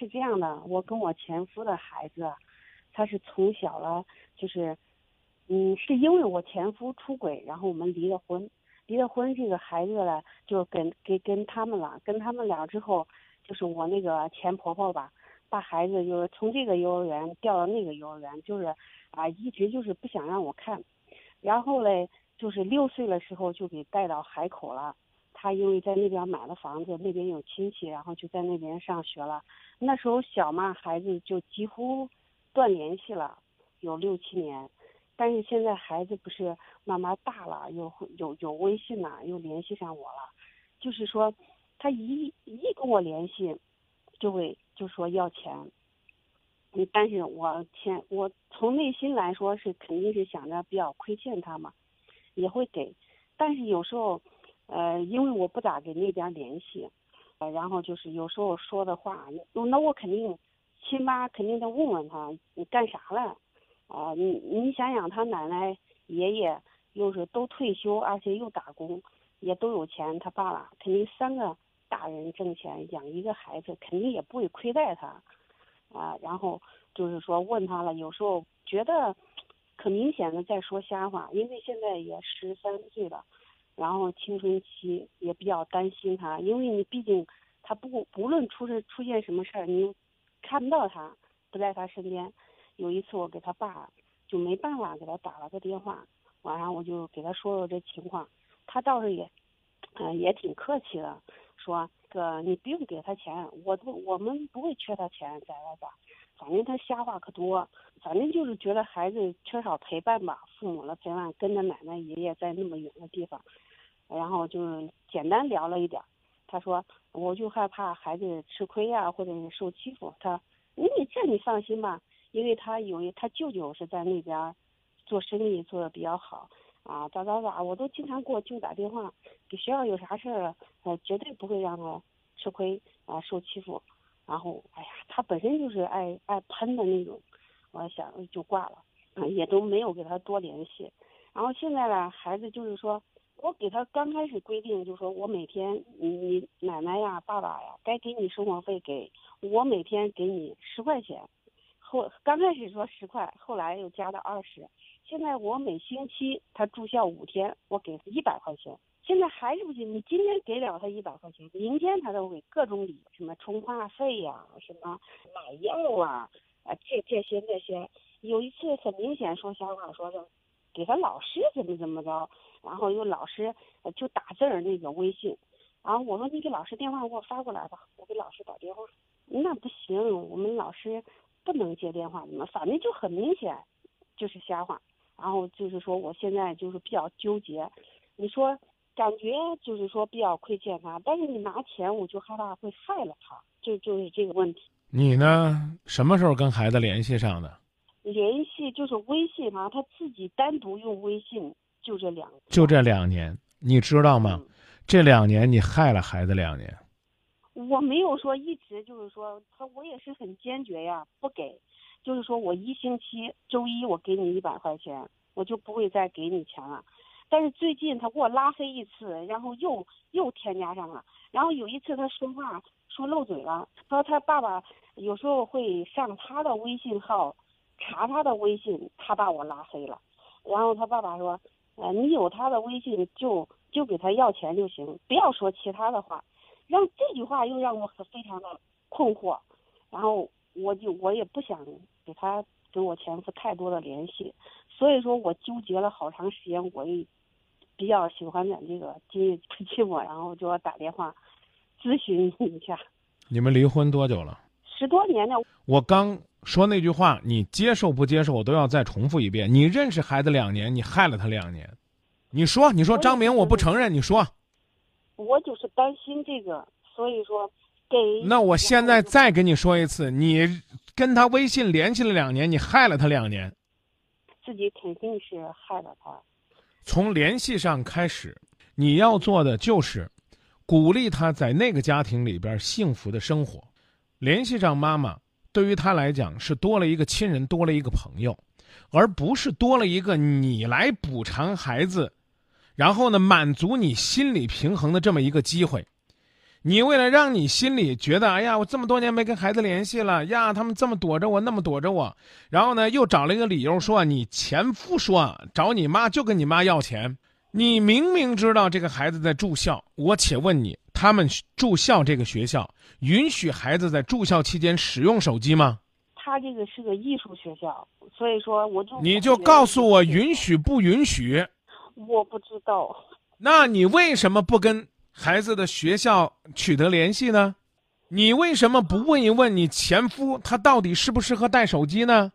是这样的，我跟我前夫的孩子，他是从小了就是，嗯，是因为我前夫出轨，然后我们离了婚，离了婚，这个孩子呢就跟跟跟他们了，跟他们俩之后，就是我那个前婆婆吧，把孩子就是从这个幼儿园调到那个幼儿园，就是啊，一直就是不想让我看，然后嘞，就是六岁的时候就给带到海口了。他因为在那边买了房子，那边有亲戚，然后就在那边上学了。那时候小嘛，孩子就几乎断联系了，有六七年。但是现在孩子不是慢慢大了，有有有微信了，又联系上我了。就是说，他一一跟我联系，就会就说要钱。嗯，但是我钱我从内心来说是肯定是想着比较亏欠他嘛，也会给。但是有时候。呃，因为我不咋跟那边联系，呃，然后就是有时候说的话，那我肯定，起码肯定得问问他你干啥了，啊，你你想想他奶奶爷爷又是都退休，而且又打工，也都有钱，他爸爸肯定三个大人挣钱养一个孩子，肯定也不会亏待他，啊，然后就是说问他了，有时候觉得可明显的在说瞎话，因为现在也十三岁了。然后青春期也比较担心他，因为你毕竟他不不论出事出现什么事儿，你看不到他，不在他身边。有一次我给他爸就没办法给他打了个电话，晚上我就给他说说这情况，他倒是也，嗯也挺客气的，说哥你不用给他钱，我都我们不会缺他钱，咋咋咋，反正他瞎话可多，反正就是觉得孩子缺少陪伴吧，父母的陪伴，跟着奶奶爷爷在那么远的地方。然后就简单聊了一点，他说我就害怕孩子吃亏呀，或者是受欺负。他，你这你放心吧，因为他有他舅舅是在那边做生意做的比较好啊，咋咋咋，我都经常给我舅打电话，给学校有啥事儿，呃，绝对不会让他吃亏啊，受欺负。然后，哎呀，他本身就是爱爱喷的那种，我想就挂了，也都没有给他多联系。然后现在呢，孩子就是说。我给他刚开始规定，就说我每天你奶奶呀、爸爸呀，该给你生活费给我每天给你十块钱，后刚开始说十块，后来又加到二十，现在我每星期他住校五天，我给他一百块钱。现在还是不行，你今天给了他一百块钱，明天他都会各种理，什么充话费呀，什么买药啊，啊这这些那些。有一次很明显说瞎话，说的给他老师怎么怎么着。然后有老师就打字儿那个微信，然后我说你给老师电话给我发过来吧，我给老师打电话。那不行，我们老师不能接电话，怎么？反正就很明显，就是瞎话。然后就是说我现在就是比较纠结，你说感觉就是说比较亏欠他，但是你拿钱我就害怕会害了他，就就是这个问题。你呢？什么时候跟孩子联系上的？联系就是微信啊，他自己单独用微信。就这两，就这两年，你知道吗？这两年你害了孩子两年。我没有说一直就是说他，我也是很坚决呀，不给。就是说我一星期周一我给你一百块钱，我就不会再给你钱了。但是最近他给我拉黑一次，然后又又添加上了。然后有一次他说话说漏嘴了，说他爸爸有时候会上他的微信号查他的微信，他把我拉黑了。然后他爸爸说。呃，你有他的微信就就给他要钱就行，不要说其他的话。让这句话又让我非常的困惑，然后我就我也不想给他跟我前夫太多的联系，所以说我纠结了好长时间，我也比较喜欢咱这个今日不寂寞，然后就要打电话咨询一下。你们离婚多久了？十多年了。我刚。说那句话，你接受不接受？我都要再重复一遍。你认识孩子两年，你害了他两年。你说，你说张明，我不承认。你说，我就是担心这个，所以说给。那我现在再跟你说一次，你跟他微信联系了两年，你害了他两年。自己肯定是害了他。从联系上开始，你要做的就是鼓励他在那个家庭里边幸福的生活。联系上妈妈。对于他来讲，是多了一个亲人，多了一个朋友，而不是多了一个你来补偿孩子，然后呢满足你心理平衡的这么一个机会。你为了让你心里觉得，哎呀，我这么多年没跟孩子联系了呀，他们这么躲着我，那么躲着我，然后呢，又找了一个理由说你前夫说找你妈就跟你妈要钱。你明明知道这个孩子在住校，我且问你，他们住校这个学校允许孩子在住校期间使用手机吗？他这个是个艺术学校，所以说我就你就告诉我允许不允许？我不知道。那你为什么不跟？孩子的学校取得联系呢？你为什么不问一问你前夫他到底适不适合带手机呢？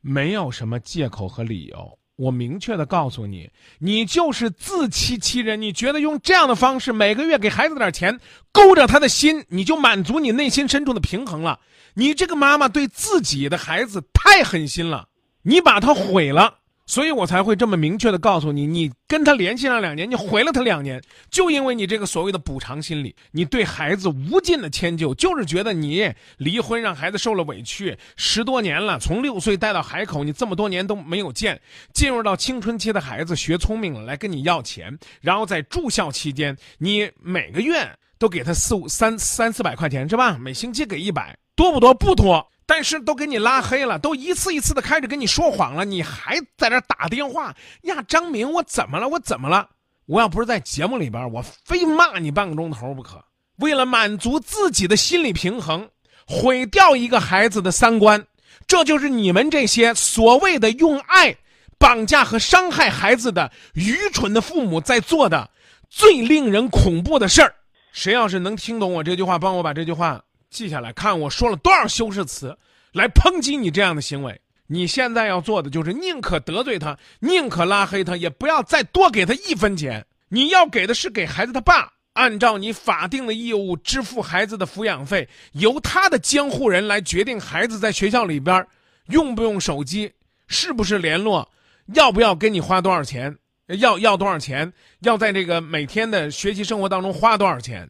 没有什么借口和理由，我明确的告诉你，你就是自欺欺人。你觉得用这样的方式每个月给孩子点钱，勾着他的心，你就满足你内心深处的平衡了？你这个妈妈对自己的孩子太狠心了，你把他毁了。所以我才会这么明确的告诉你，你跟他联系了两年，你毁了他两年，就因为你这个所谓的补偿心理，你对孩子无尽的迁就，就是觉得你离婚让孩子受了委屈，十多年了，从六岁带到海口，你这么多年都没有见，进入到青春期的孩子学聪明了，来跟你要钱，然后在住校期间，你每个月都给他四五三三四百块钱是吧？每星期给一百，多不多？不多。但是都给你拉黑了，都一次一次的开始跟你说谎了，你还在这打电话呀？张明，我怎么了？我怎么了？我要不是在节目里边，我非骂你半个钟头不可。为了满足自己的心理平衡，毁掉一个孩子的三观，这就是你们这些所谓的用爱绑架和伤害孩子的愚蠢的父母在做的最令人恐怖的事儿。谁要是能听懂我这句话，帮我把这句话。记下来看，我说了多少修饰词来抨击你这样的行为。你现在要做的就是宁可得罪他，宁可拉黑他，也不要再多给他一分钱。你要给的是给孩子他爸，按照你法定的义务支付孩子的抚养费，由他的监护人来决定孩子在学校里边用不用手机，是不是联络，要不要给你花多少钱，要要多少钱，要在这个每天的学习生活当中花多少钱。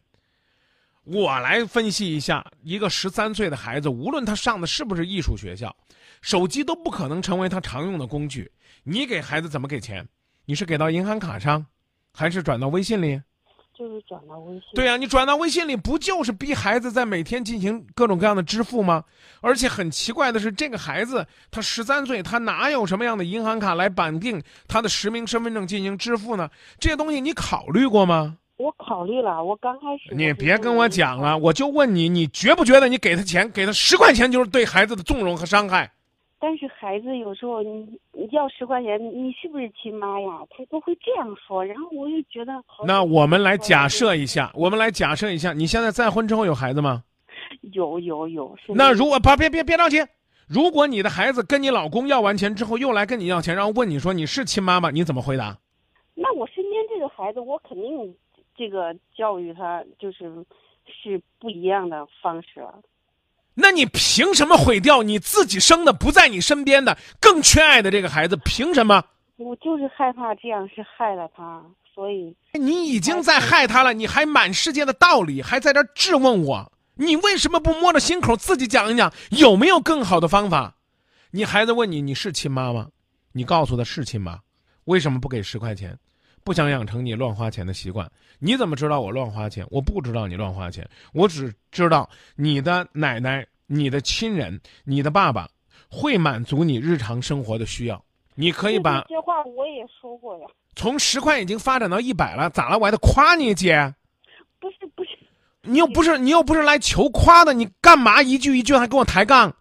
我来分析一下，一个十三岁的孩子，无论他上的是不是艺术学校，手机都不可能成为他常用的工具。你给孩子怎么给钱？你是给到银行卡上，还是转到微信里？就是转到微信。对呀，你转到微信里，不就是逼孩子在每天进行各种各样的支付吗？而且很奇怪的是，这个孩子他十三岁，他哪有什么样的银行卡来绑定他的实名身份证进行支付呢？这些东西你考虑过吗？我考虑了，我刚开始。你别跟我讲了，我就问你，你觉不觉得你给他钱，给他十块钱就是对孩子的纵容和伤害？但是孩子有时候你你要十块钱，你是不是亲妈呀？他都会这样说，然后我就觉得。那我们来假设一下，我们来假设一下，你现在再婚之后有孩子吗？有 有有。那如果把别别别着急，如果你的孩子跟你老公要完钱之后又来跟你要钱，然后问你说你是亲妈吗？你怎么回答？那我身边这个孩子，我肯定。这个教育他就是是不一样的方式了。那你凭什么毁掉你自己生的不在你身边的更缺爱的这个孩子？凭什么？我就是害怕这样是害了他，所以你已经在害他了，你还满世界的道理，还在这质问我，你为什么不摸着心口自己讲一讲有没有更好的方法？你孩子问你你是亲妈吗？你告诉他是亲妈，为什么不给十块钱？不想养成你乱花钱的习惯，你怎么知道我乱花钱？我不知道你乱花钱，我只知道你的奶奶、你的亲人、你的爸爸会满足你日常生活的需要。你可以把这些话我也说过呀。从十块已经发展到一百了，咋了？我还得夸你姐？不是不是，你又不是你又不是来求夸的，你干嘛一句一句还跟我抬杠？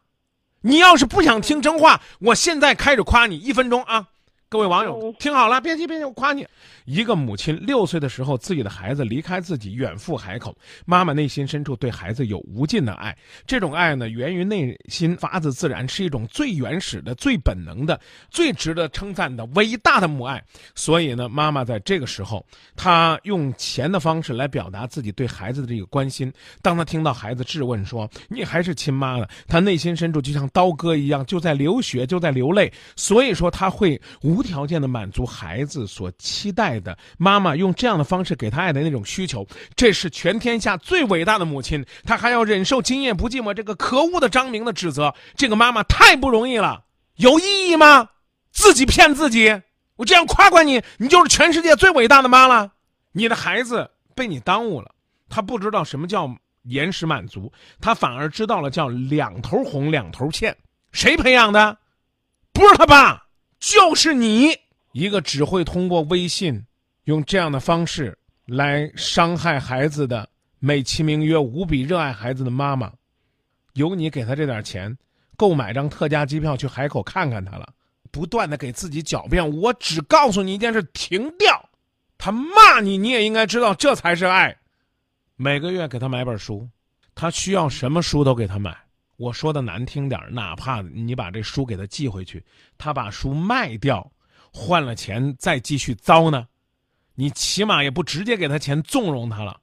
你要是不想听真话，我现在开始夸你一分钟啊！各位网友，听好了，别急别急，我夸你。一个母亲六岁的时候，自己的孩子离开自己远赴海口，妈妈内心深处对孩子有无尽的爱。这种爱呢，源于内心，发自自然，是一种最原始的、最本能的、最值得称赞的伟大的母爱。所以呢，妈妈在这个时候，她用钱的方式来表达自己对孩子的这个关心。当她听到孩子质问说“你还是亲妈的”，她内心深处就像刀割一样，就在流血，就在流泪。所以说，她会无无条件的满足孩子所期待。的妈妈用这样的方式给他爱的那种需求，这是全天下最伟大的母亲。她还要忍受“今夜不寂寞”这个可恶的张明的指责，这个妈妈太不容易了。有意义吗？自己骗自己。我这样夸夸你，你就是全世界最伟大的妈了。你的孩子被你耽误了，他不知道什么叫延时满足，他反而知道了叫两头哄两头欠。谁培养的？不是他爸，就是你，一个只会通过微信用这样的方式来伤害孩子的，美其名曰无比热爱孩子的妈妈。有你给他这点钱，够买张特价机票去海口看看他了。不断的给自己狡辩，我只告诉你一件事：停掉。他骂你，你也应该知道，这才是爱。每个月给他买本书，他需要什么书都给他买。我说的难听点哪怕你把这书给他寄回去，他把书卖掉，换了钱再继续糟呢，你起码也不直接给他钱纵容他了。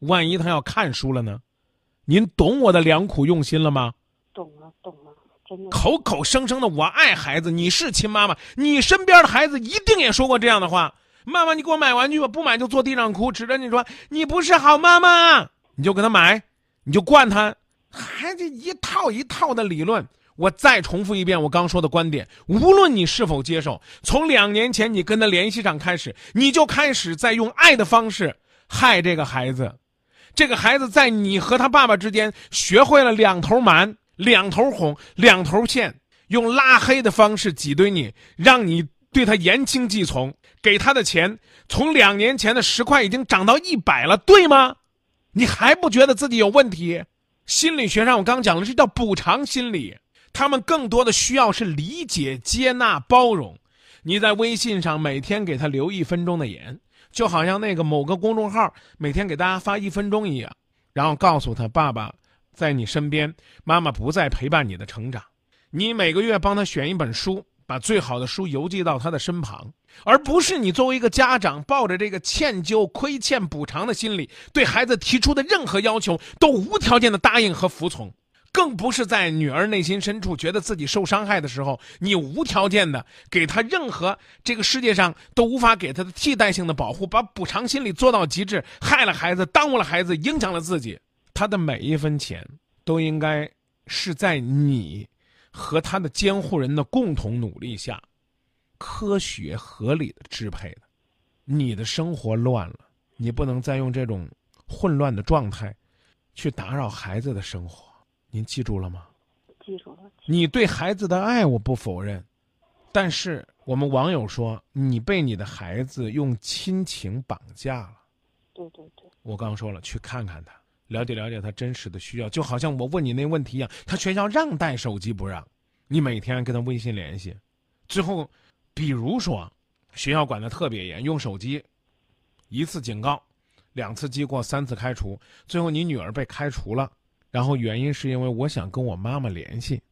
万一他要看书了呢？您懂我的良苦用心了吗？懂了，懂了，真的。口口声声的我爱孩子，你是亲妈妈，你身边的孩子一定也说过这样的话。妈妈，你给我买玩具吧，不买就坐地上哭，指着你说你不是好妈妈，你就给他买，你就惯他，还这一套一套的理论。我再重复一遍我刚说的观点，无论你是否接受，从两年前你跟他联系上开始，你就开始在用爱的方式害这个孩子。这个孩子在你和他爸爸之间学会了两头瞒、两头哄、两头欠，用拉黑的方式挤兑你，让你对他言听计从。给他的钱从两年前的十块已经涨到一百了，对吗？你还不觉得自己有问题？心理学上我刚讲了，这叫补偿心理。他们更多的需要是理解、接纳、包容。你在微信上每天给他留一分钟的言，就好像那个某个公众号每天给大家发一分钟一样，然后告诉他爸爸在你身边，妈妈不再陪伴你的成长。你每个月帮他选一本书。把最好的书邮寄到他的身旁，而不是你作为一个家长抱着这个歉疚、亏欠、补偿的心理，对孩子提出的任何要求都无条件的答应和服从，更不是在女儿内心深处觉得自己受伤害的时候，你无条件的给她任何这个世界上都无法给她的替代性的保护，把补偿心理做到极致，害了孩子，耽误了孩子，影响了自己，他的每一分钱都应该是在你。和他的监护人的共同努力下，科学合理的支配的，你的生活乱了，你不能再用这种混乱的状态，去打扰孩子的生活。您记住了吗？记住了。你对孩子的爱我不否认，但是我们网友说你被你的孩子用亲情绑架了。对对对。我刚说了，去看看他。了解了解他真实的需要，就好像我问你那问题一样，他学校让带手机不让，你每天跟他微信联系，最后，比如说，学校管的特别严，用手机，一次警告，两次记过，三次开除，最后你女儿被开除了，然后原因是因为我想跟我妈妈联系，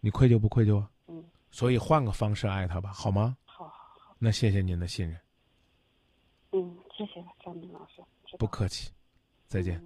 你愧疚不愧疚啊？嗯。所以换个方式爱他吧，好吗？好好好。那谢谢您的信任。嗯，谢谢张明老师。不客气，再见。